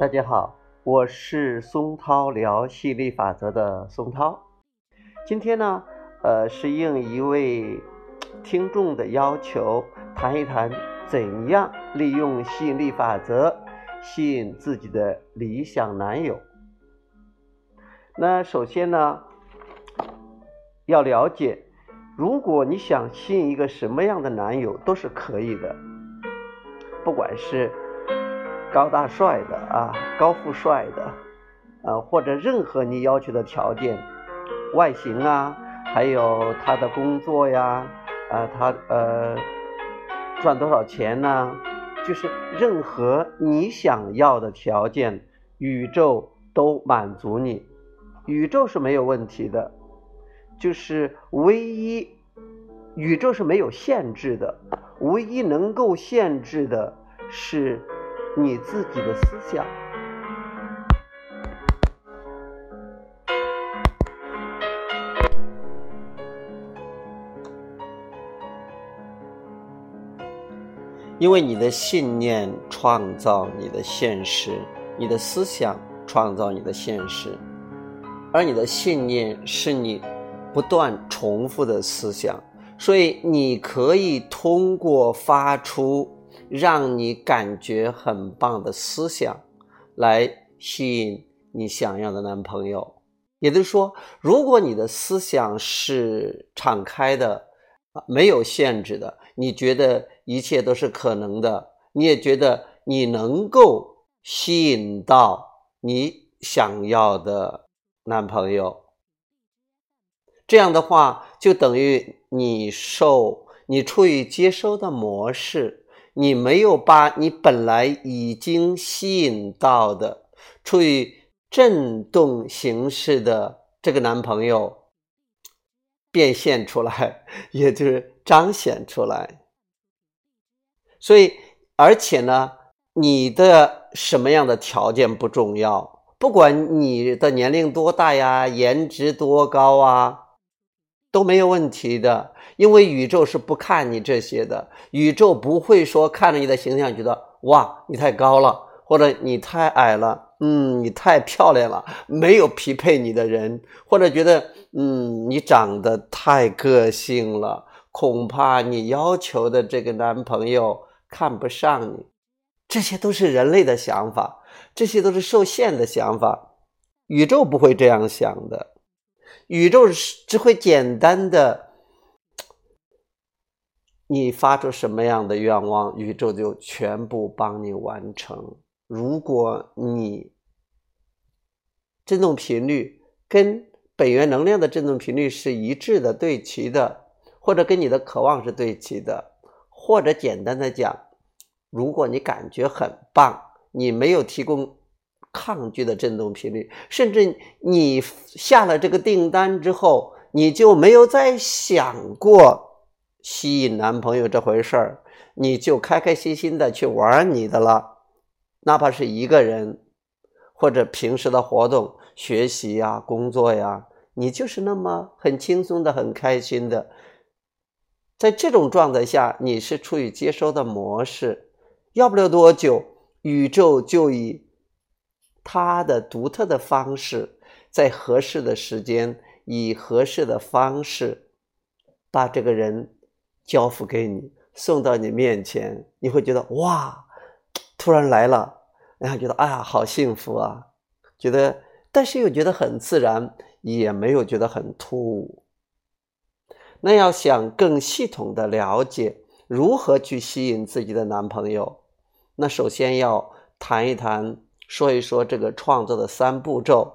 大家好，我是松涛聊吸引力法则的松涛。今天呢，呃，是应一位听众的要求，谈一谈怎样利用吸引力法则吸引自己的理想男友。那首先呢，要了解，如果你想吸引一个什么样的男友，都是可以的，不管是。高大帅的啊，高富帅的，呃，或者任何你要求的条件，外形啊，还有他的工作呀，啊，他呃赚多少钱呢？就是任何你想要的条件，宇宙都满足你，宇宙是没有问题的，就是唯一宇宙是没有限制的，唯一能够限制的是。你自己的思想，因为你的信念创造你的现实，你的思想创造你的现实，而你的信念是你不断重复的思想，所以你可以通过发出。让你感觉很棒的思想，来吸引你想要的男朋友。也就是说，如果你的思想是敞开的，没有限制的，你觉得一切都是可能的，你也觉得你能够吸引到你想要的男朋友。这样的话，就等于你受你处于接收的模式。你没有把你本来已经吸引到的、处于震动形式的这个男朋友变现出来，也就是彰显出来。所以，而且呢，你的什么样的条件不重要，不管你的年龄多大呀，颜值多高啊。都没有问题的，因为宇宙是不看你这些的。宇宙不会说看着你的形象觉得哇你太高了，或者你太矮了，嗯你太漂亮了，没有匹配你的人，或者觉得嗯你长得太个性了，恐怕你要求的这个男朋友看不上你。这些都是人类的想法，这些都是受限的想法，宇宙不会这样想的。宇宙是只会简单的，你发出什么样的愿望，宇宙就全部帮你完成。如果你振动频率跟本源能量的振动频率是一致的、对齐的，或者跟你的渴望是对齐的，或者简单的讲，如果你感觉很棒，你没有提供。抗拒的振动频率，甚至你下了这个订单之后，你就没有再想过吸引男朋友这回事儿，你就开开心心的去玩你的了，哪怕是一个人，或者平时的活动、学习呀、工作呀，你就是那么很轻松的、很开心的，在这种状态下，你是处于接收的模式，要不了多久，宇宙就以。他的独特的方式，在合适的时间，以合适的方式，把这个人交付给你，送到你面前，你会觉得哇，突然来了，然后觉得哎呀，好幸福啊，觉得，但是又觉得很自然，也没有觉得很突兀。那要想更系统的了解如何去吸引自己的男朋友，那首先要谈一谈。说一说这个创作的三步骤，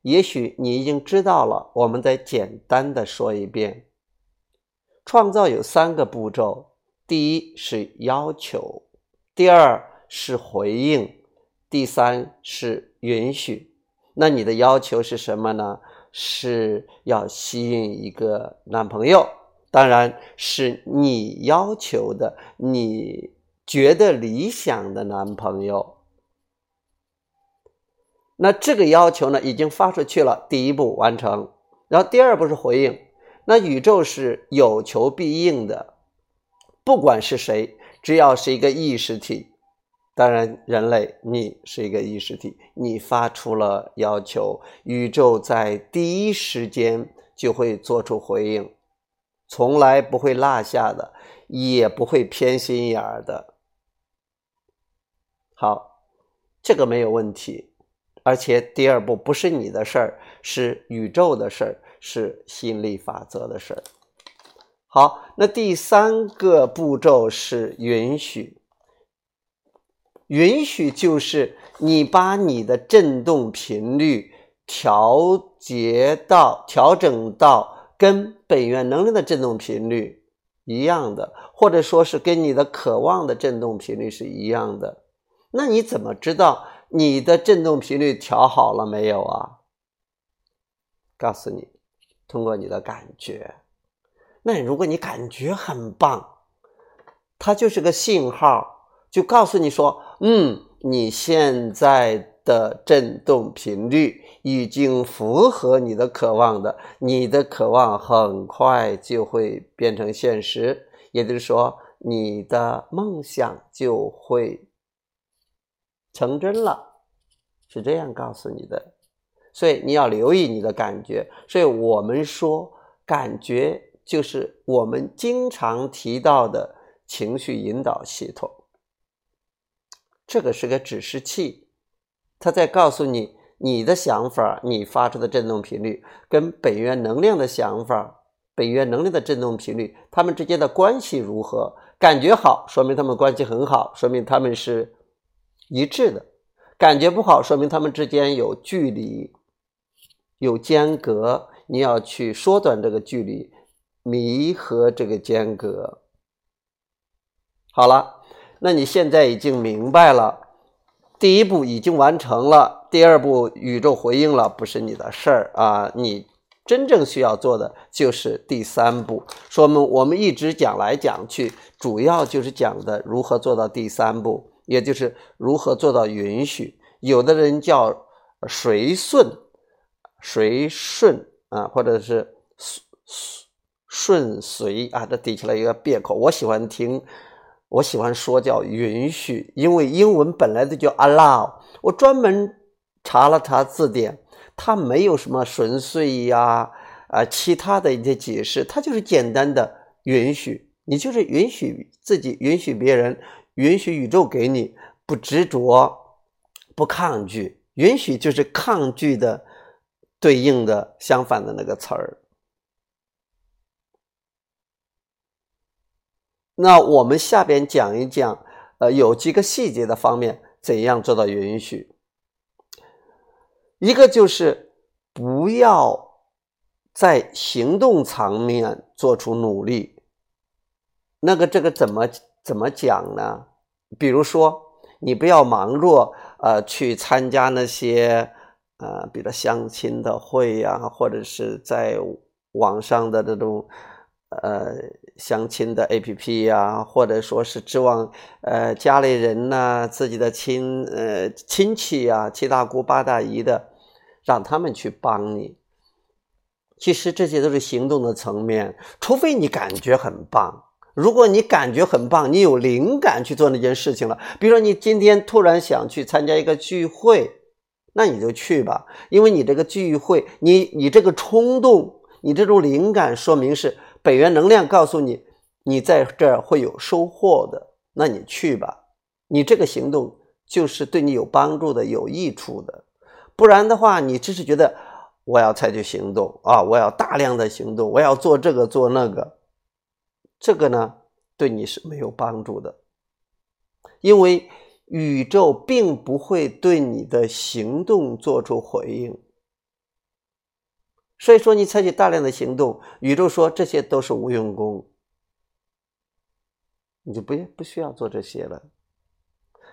也许你已经知道了，我们再简单的说一遍。创造有三个步骤：第一是要求，第二是回应，第三是允许。那你的要求是什么呢？是要吸引一个男朋友，当然是你要求的，你觉得理想的男朋友。那这个要求呢，已经发出去了，第一步完成，然后第二步是回应。那宇宙是有求必应的，不管是谁，只要是一个意识体，当然，人类你是一个意识体，你发出了要求，宇宙在第一时间就会做出回应，从来不会落下的，也不会偏心眼儿的。好，这个没有问题。而且第二步不是你的事儿，是宇宙的事儿，是吸引力法则的事儿。好，那第三个步骤是允许。允许就是你把你的振动频率调节到、调整到跟本源能量的振动频率一样的，或者说是跟你的渴望的振动频率是一样的。那你怎么知道你的振动频率调好了没有啊？告诉你，通过你的感觉。那如果你感觉很棒，它就是个信号，就告诉你说。嗯，你现在的振动频率已经符合你的渴望的，你的渴望很快就会变成现实，也就是说，你的梦想就会成真了，是这样告诉你的。所以你要留意你的感觉。所以我们说，感觉就是我们经常提到的情绪引导系统。这个是个指示器，它在告诉你你的想法，你发出的振动频率跟本源能量的想法、本源能量的振动频率，它们之间的关系如何？感觉好，说明他们关系很好，说明他们是一致的；感觉不好，说明他们之间有距离、有间隔。你要去缩短这个距离，弥合这个间隔。好了。那你现在已经明白了，第一步已经完成了，第二步宇宙回应了，不是你的事儿啊！你真正需要做的就是第三步。说明我们一直讲来讲去，主要就是讲的如何做到第三步，也就是如何做到允许。有的人叫随顺，随顺啊，或者是顺顺随啊，这底下来一个别口。我喜欢听。我喜欢说叫允许，因为英文本来就叫 allow。我专门查了查字典，它没有什么纯粹呀啊其他的一些解释，它就是简单的允许。你就是允许自己，允许别人，允许宇宙给你，不执着，不抗拒。允许就是抗拒的对应的相反的那个词儿。那我们下边讲一讲，呃，有几个细节的方面，怎样做到允许？一个就是不要在行动层面做出努力。那个这个怎么怎么讲呢？比如说，你不要忙碌，呃，去参加那些呃，比如相亲的会呀，或者是在网上的这种。呃，相亲的 A P P 呀，或者说是指望呃家里人呐，自己的亲呃亲戚呀，七大姑八大姨的，让他们去帮你。其实这些都是行动的层面，除非你感觉很棒。如果你感觉很棒，你有灵感去做那件事情了，比如说你今天突然想去参加一个聚会，那你就去吧，因为你这个聚会，你你这个冲动，你这种灵感，说明是。本源能量告诉你，你在这儿会有收获的，那你去吧。你这个行动就是对你有帮助的、有益处的。不然的话，你只是觉得我要采取行动啊，我要大量的行动，我要做这个做那个，这个呢对你是没有帮助的，因为宇宙并不会对你的行动做出回应。所以说，你采取大量的行动，宇宙说这些都是无用功，你就不不需要做这些了。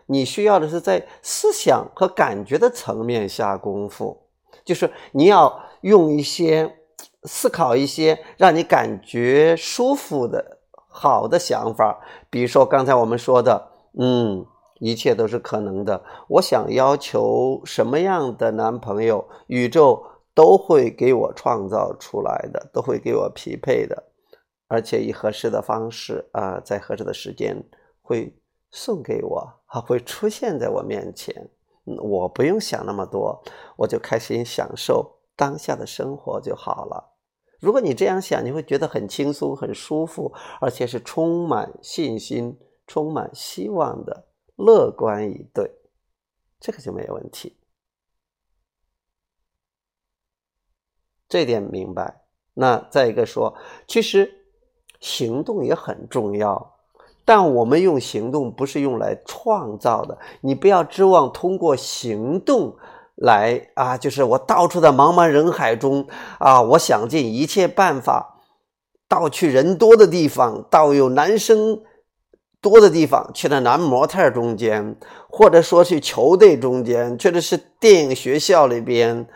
你需要的是在思想和感觉的层面下功夫，就是你要用一些思考一些让你感觉舒服的好的想法，比如说刚才我们说的，嗯，一切都是可能的。我想要求什么样的男朋友，宇宙。都会给我创造出来的，都会给我匹配的，而且以合适的方式啊，在合适的时间会送给我啊会出现在我面前，我不用想那么多，我就开心享受当下的生活就好了。如果你这样想，你会觉得很轻松、很舒服，而且是充满信心、充满希望的乐观以对，这个就没有问题。这点明白。那再一个说，其实行动也很重要。但我们用行动不是用来创造的，你不要指望通过行动来啊，就是我到处在茫茫人海中啊，我想尽一切办法到去人多的地方，到有男生多的地方，去那男模特中间，或者说去球队中间，或者是电影学校里边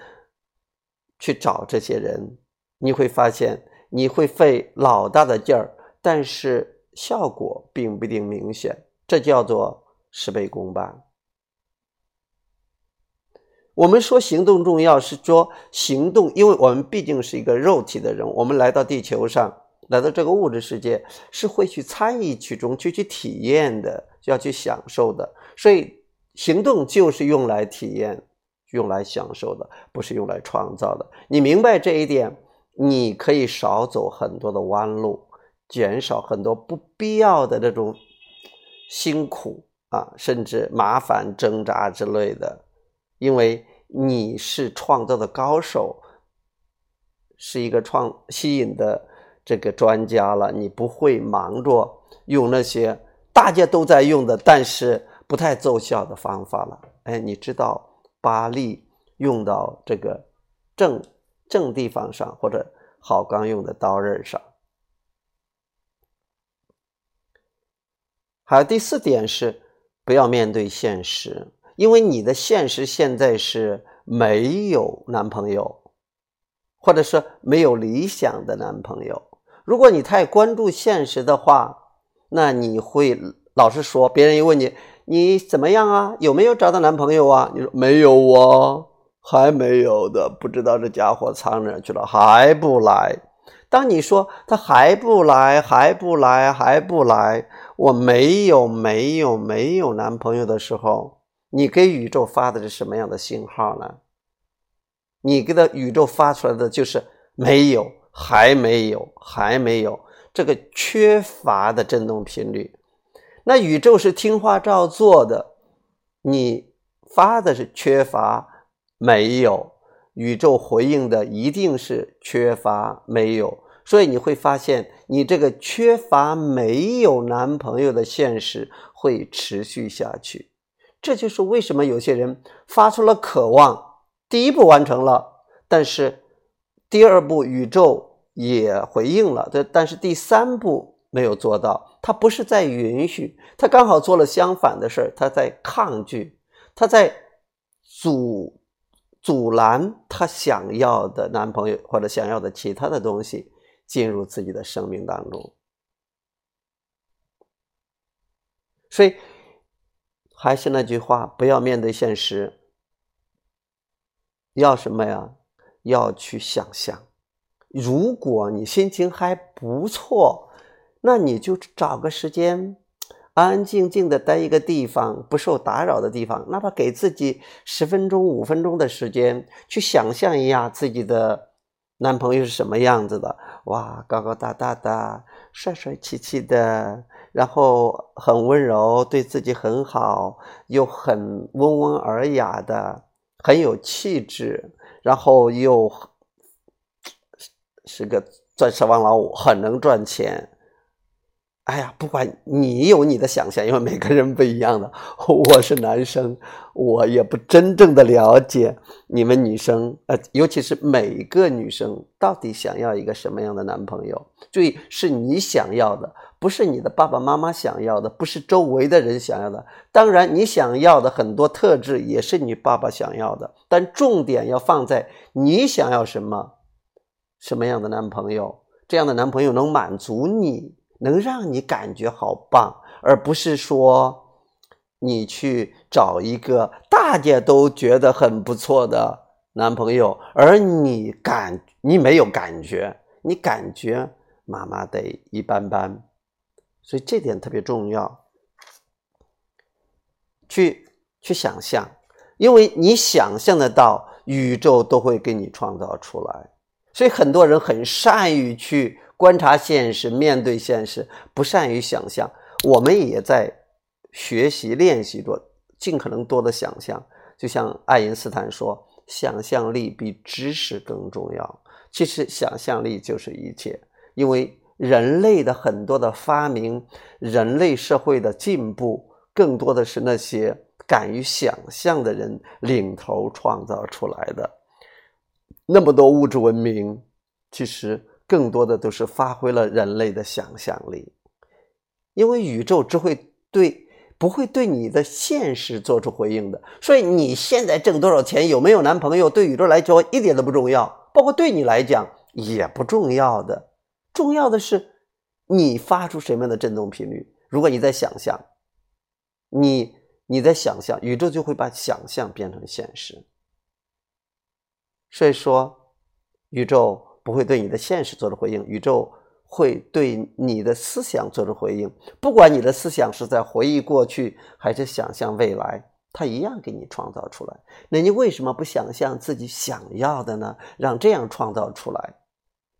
去找这些人，你会发现你会费老大的劲儿，但是。效果并不一定明显，这叫做事倍功半。我们说行动重要，是说行动，因为我们毕竟是一个肉体的人，我们来到地球上，来到这个物质世界，是会去参与其中，去去体验的，要去享受的。所以，行动就是用来体验、用来享受的，不是用来创造的。你明白这一点，你可以少走很多的弯路。减少很多不必要的这种辛苦啊，甚至麻烦、挣扎之类的，因为你是创造的高手，是一个创吸引的这个专家了，你不会忙着用那些大家都在用的，但是不太奏效的方法了。哎，你知道，把力用到这个正正地方上，或者好钢用的刀刃上。还有第四点是，不要面对现实，因为你的现实现在是没有男朋友，或者是没有理想的男朋友。如果你太关注现实的话，那你会老是说，别人一问你你怎么样啊，有没有找到男朋友啊？你说没有啊，还没有的，不知道这家伙藏哪去了，还不来。当你说他还不来，还不来，还不来，我没有，没有，没有男朋友的时候，你给宇宙发的是什么样的信号呢？你给的宇宙发出来的就是没有，还没有，还没有，这个缺乏的振动频率。那宇宙是听话照做的，你发的是缺乏，没有，宇宙回应的一定是缺乏，没有。所以你会发现，你这个缺乏没有男朋友的现实会持续下去。这就是为什么有些人发出了渴望，第一步完成了，但是第二步宇宙也回应了，但但是第三步没有做到。他不是在允许，他刚好做了相反的事儿，他在抗拒，他在阻阻拦他想要的男朋友或者想要的其他的东西。进入自己的生命当中，所以还是那句话，不要面对现实，要什么呀？要去想象。如果你心情还不错，那你就找个时间，安安静静的待一个地方，不受打扰的地方，哪怕给自己十分钟、五分钟的时间，去想象一下自己的。男朋友是什么样子的？哇，高高大大的，帅帅气气的，然后很温柔，对自己很好，又很温文尔雅的，很有气质，然后又是个钻石王老五，很能赚钱。哎呀，不管你有你的想象，因为每个人不一样的。我是男生，我也不真正的了解你们女生，呃，尤其是每个女生到底想要一个什么样的男朋友。注意，是你想要的，不是你的爸爸妈妈想要的，不是周围的人想要的。当然，你想要的很多特质也是你爸爸想要的，但重点要放在你想要什么，什么样的男朋友，这样的男朋友能满足你。能让你感觉好棒，而不是说你去找一个大家都觉得很不错的男朋友，而你感你没有感觉，你感觉妈妈得一般般，所以这点特别重要。去去想象，因为你想象得到，宇宙都会给你创造出来。所以很多人很善于去观察现实，面对现实，不善于想象。我们也在学习练习着，尽可能多的想象。就像爱因斯坦说：“想象力比知识更重要。”其实，想象力就是一切，因为人类的很多的发明，人类社会的进步，更多的是那些敢于想象的人领头创造出来的。那么多物质文明，其实更多的都是发挥了人类的想象力，因为宇宙只会对不会对你的现实做出回应的，所以你现在挣多少钱，有没有男朋友，对宇宙来说一点都不重要，包括对你来讲也不重要的，重要的是你发出什么样的振动频率。如果你在想象，你你在想象，宇宙就会把想象变成现实。所以说，宇宙不会对你的现实做出回应，宇宙会对你的思想做出回应。不管你的思想是在回忆过去，还是想象未来，它一样给你创造出来。那你为什么不想象自己想要的呢？让这样创造出来，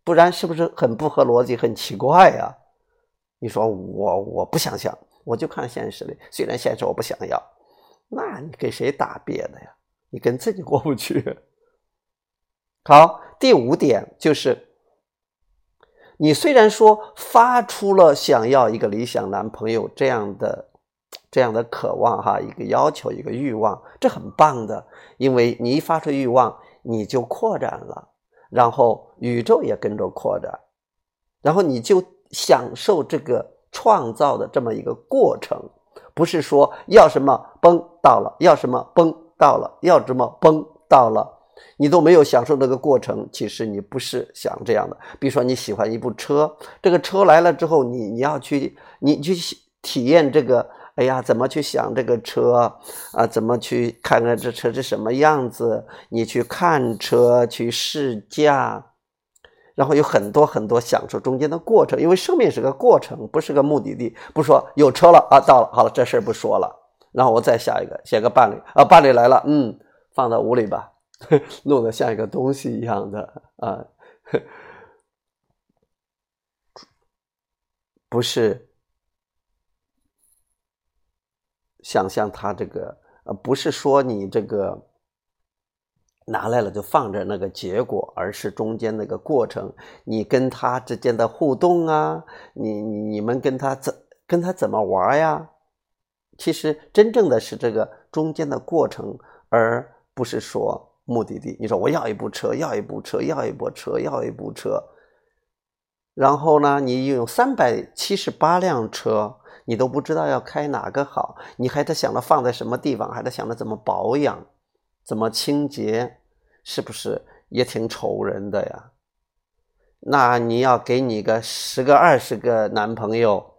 不然是不是很不合逻辑、很奇怪呀？你说我我不想象，我就看现实里。虽然现实我不想要，那你给谁打别的呀？你跟自己过不去。好，第五点就是，你虽然说发出了想要一个理想男朋友这样的、这样的渴望哈，一个要求、一个欲望，这很棒的，因为你一发出欲望，你就扩展了，然后宇宙也跟着扩展，然后你就享受这个创造的这么一个过程，不是说要什么崩到了，要什么崩到了，要什么崩到了。你都没有享受这个过程，其实你不是想这样的。比如说你喜欢一部车，这个车来了之后，你你要去，你去体验这个，哎呀，怎么去想这个车啊？怎么去看看这车是什么样子？你去看车，去试驾，然后有很多很多享受中间的过程。因为生命是个过程，不是个目的地。不说有车了啊，到了，好了，这事儿不说了。然后我再下一个，写个伴侣啊，伴侣来了，嗯，放到屋里吧。弄得像一个东西一样的啊，不是想象他这个呃，不是说你这个拿来了就放着那个结果，而是中间那个过程，你跟他之间的互动啊，你你你们跟他怎跟他怎么玩呀？其实真正的是这个中间的过程，而不是说。目的地，你说我要一部车，要一部车，要一部车，要一部车。然后呢，你有三百七十八辆车，你都不知道要开哪个好，你还得想着放在什么地方，还得想着怎么保养，怎么清洁，是不是也挺愁人的呀？那你要给你个十个、二十个男朋友，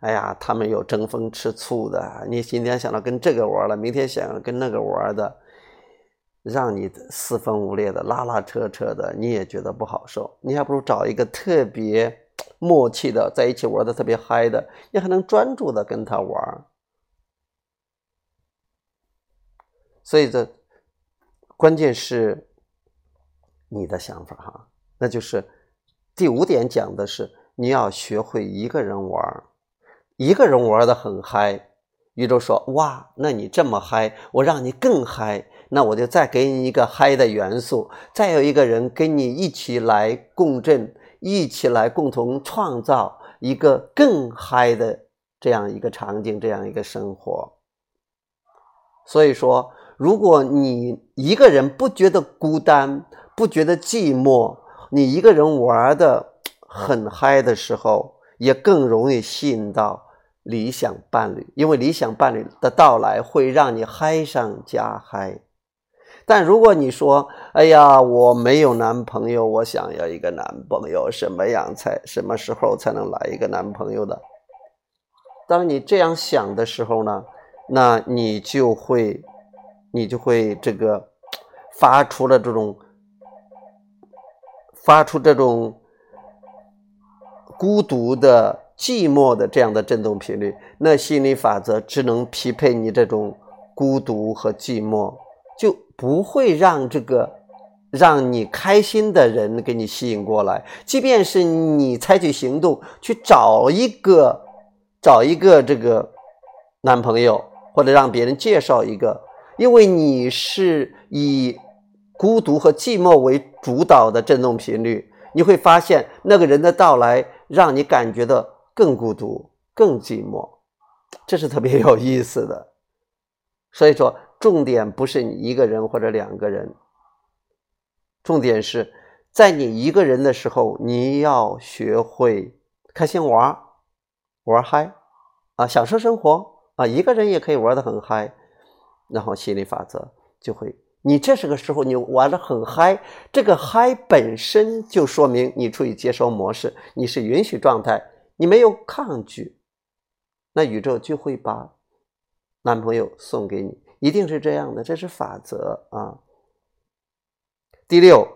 哎呀，他们有争风吃醋的，你今天想到跟这个玩了，明天想要跟那个玩的。让你四分五裂的拉拉扯扯的，你也觉得不好受。你还不如找一个特别默契的，在一起玩的特别嗨的，你还能专注的跟他玩。所以这关键是你的想法哈，那就是第五点讲的是你要学会一个人玩，一个人玩的很嗨。宇宙说：“哇，那你这么嗨，我让你更嗨。”那我就再给你一个嗨的元素，再有一个人跟你一起来共振，一起来共同创造一个更嗨的这样一个场景，这样一个生活。所以说，如果你一个人不觉得孤单，不觉得寂寞，你一个人玩的很嗨的时候，也更容易吸引到理想伴侣，因为理想伴侣的到来会让你嗨上加嗨。但如果你说：“哎呀，我没有男朋友，我想要一个男朋友，什么样才什么时候才能来一个男朋友的？”当你这样想的时候呢，那你就会，你就会这个发出了这种发出这种孤独的、寂寞的这样的振动频率。那心理法则只能匹配你这种孤独和寂寞，就不会让这个让你开心的人给你吸引过来。即便是你采取行动去找一个找一个这个男朋友，或者让别人介绍一个，因为你是以孤独和寂寞为主导的振动频率，你会发现那个人的到来让你感觉到更孤独、更寂寞，这是特别有意思的。所以说，重点不是你一个人或者两个人，重点是在你一个人的时候，你要学会开心玩儿，玩嗨啊，享受生活啊，一个人也可以玩得很嗨，然后心理法则就会。你这是个时候，你玩的很嗨，这个嗨本身就说明你处于接收模式，你是允许状态，你没有抗拒，那宇宙就会把男朋友送给你，一定是这样的，这是法则啊。第六，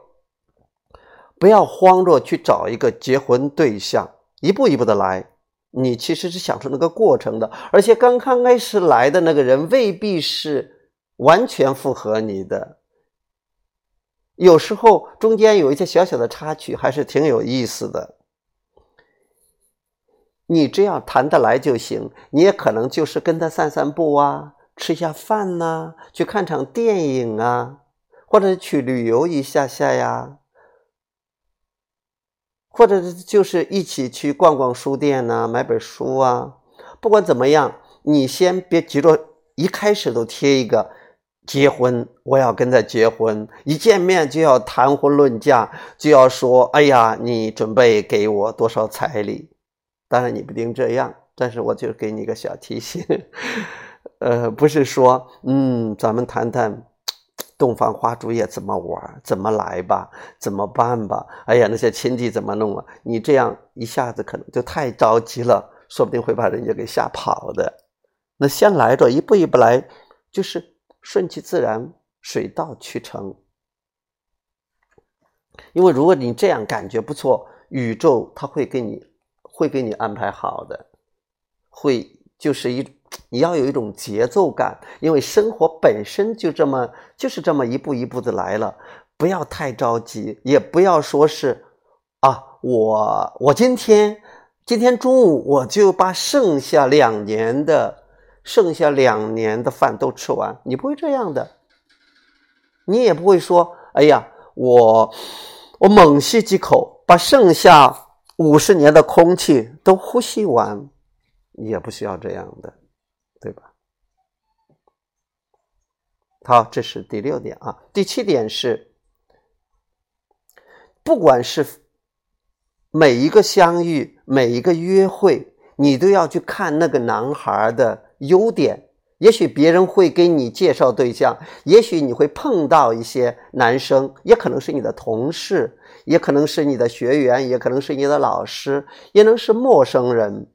不要慌着去找一个结婚对象，一步一步的来，你其实是享受那个过程的，而且刚刚开始来的那个人未必是。完全符合你的，有时候中间有一些小小的插曲，还是挺有意思的。你只要谈得来就行，你也可能就是跟他散散步啊，吃下饭呐，去看场电影啊，或者去旅游一下下呀，或者就是一起去逛逛书店呐，买本书啊。不管怎么样，你先别急着一开始都贴一个。结婚，我要跟他结婚。一见面就要谈婚论嫁，就要说：“哎呀，你准备给我多少彩礼？”当然你不一定这样，但是我就给你个小提醒，呃，不是说，嗯，咱们谈谈洞房花烛夜怎么玩，怎么来吧，怎么办吧？哎呀，那些亲戚怎么弄啊？你这样一下子可能就太着急了，说不定会把人家给吓跑的。那先来着，一步一步来，就是。顺其自然，水到渠成。因为如果你这样感觉不错，宇宙它会给你，会给你安排好的，会就是一你要有一种节奏感，因为生活本身就这么就是这么一步一步的来了，不要太着急，也不要说是啊，我我今天今天中午我就把剩下两年的。剩下两年的饭都吃完，你不会这样的，你也不会说：“哎呀，我我猛吸几口，把剩下五十年的空气都呼吸完。”也不需要这样的，对吧？好，这是第六点啊。第七点是，不管是每一个相遇，每一个约会，你都要去看那个男孩的。优点，也许别人会给你介绍对象，也许你会碰到一些男生，也可能是你的同事，也可能是你的学员，也可能是你的老师，也能是陌生人。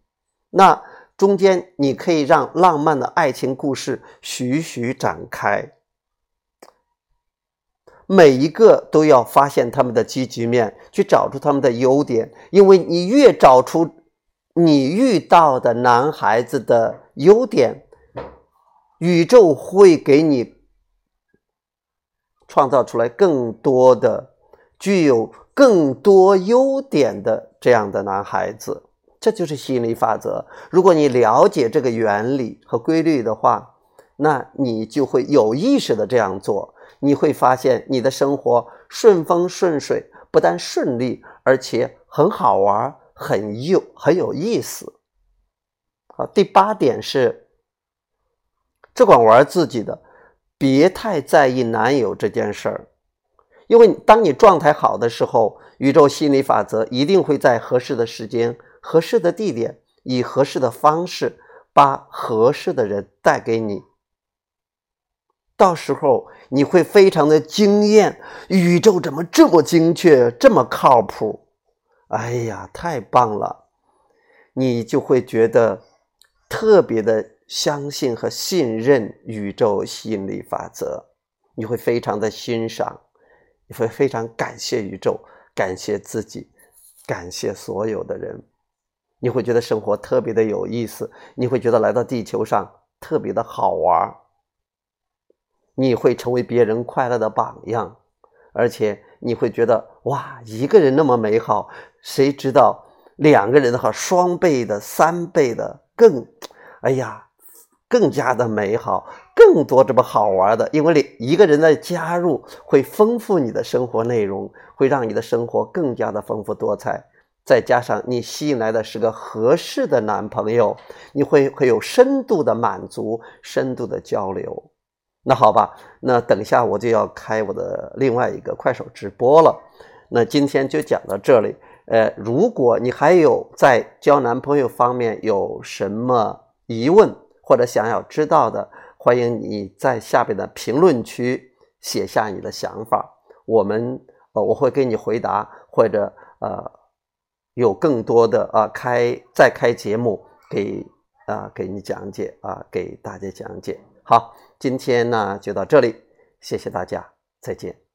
那中间你可以让浪漫的爱情故事徐徐展开，每一个都要发现他们的积极面，去找出他们的优点，因为你越找出。你遇到的男孩子的优点，宇宙会给你创造出来更多的具有更多优点的这样的男孩子，这就是吸引力法则。如果你了解这个原理和规律的话，那你就会有意识的这样做。你会发现你的生活顺风顺水，不但顺利，而且很好玩。很有很有意思，好，第八点是，只管玩自己的，别太在意男友这件事儿，因为当你状态好的时候，宇宙心理法则一定会在合适的时间、合适的地点，以合适的方式，把合适的人带给你。到时候你会非常的惊艳，宇宙怎么这么精确，这么靠谱？哎呀，太棒了！你就会觉得特别的相信和信任宇宙吸引力法则，你会非常的欣赏，你会非常感谢宇宙，感谢自己，感谢所有的人，你会觉得生活特别的有意思，你会觉得来到地球上特别的好玩你会成为别人快乐的榜样，而且你会觉得哇，一个人那么美好，谁知道两个人的话，双倍的、三倍的更，哎呀，更加的美好，更多这么好玩的，因为你一个人的加入会丰富你的生活内容，会让你的生活更加的丰富多彩。再加上你吸引来的是个合适的男朋友，你会会有深度的满足，深度的交流。那好吧，那等下我就要开我的另外一个快手直播了。那今天就讲到这里。呃，如果你还有在交男朋友方面有什么疑问或者想要知道的，欢迎你在下边的评论区写下你的想法，我们呃我会给你回答，或者呃。有更多的啊，开再开节目给啊给你讲解啊，给大家讲解。好，今天呢就到这里，谢谢大家，再见。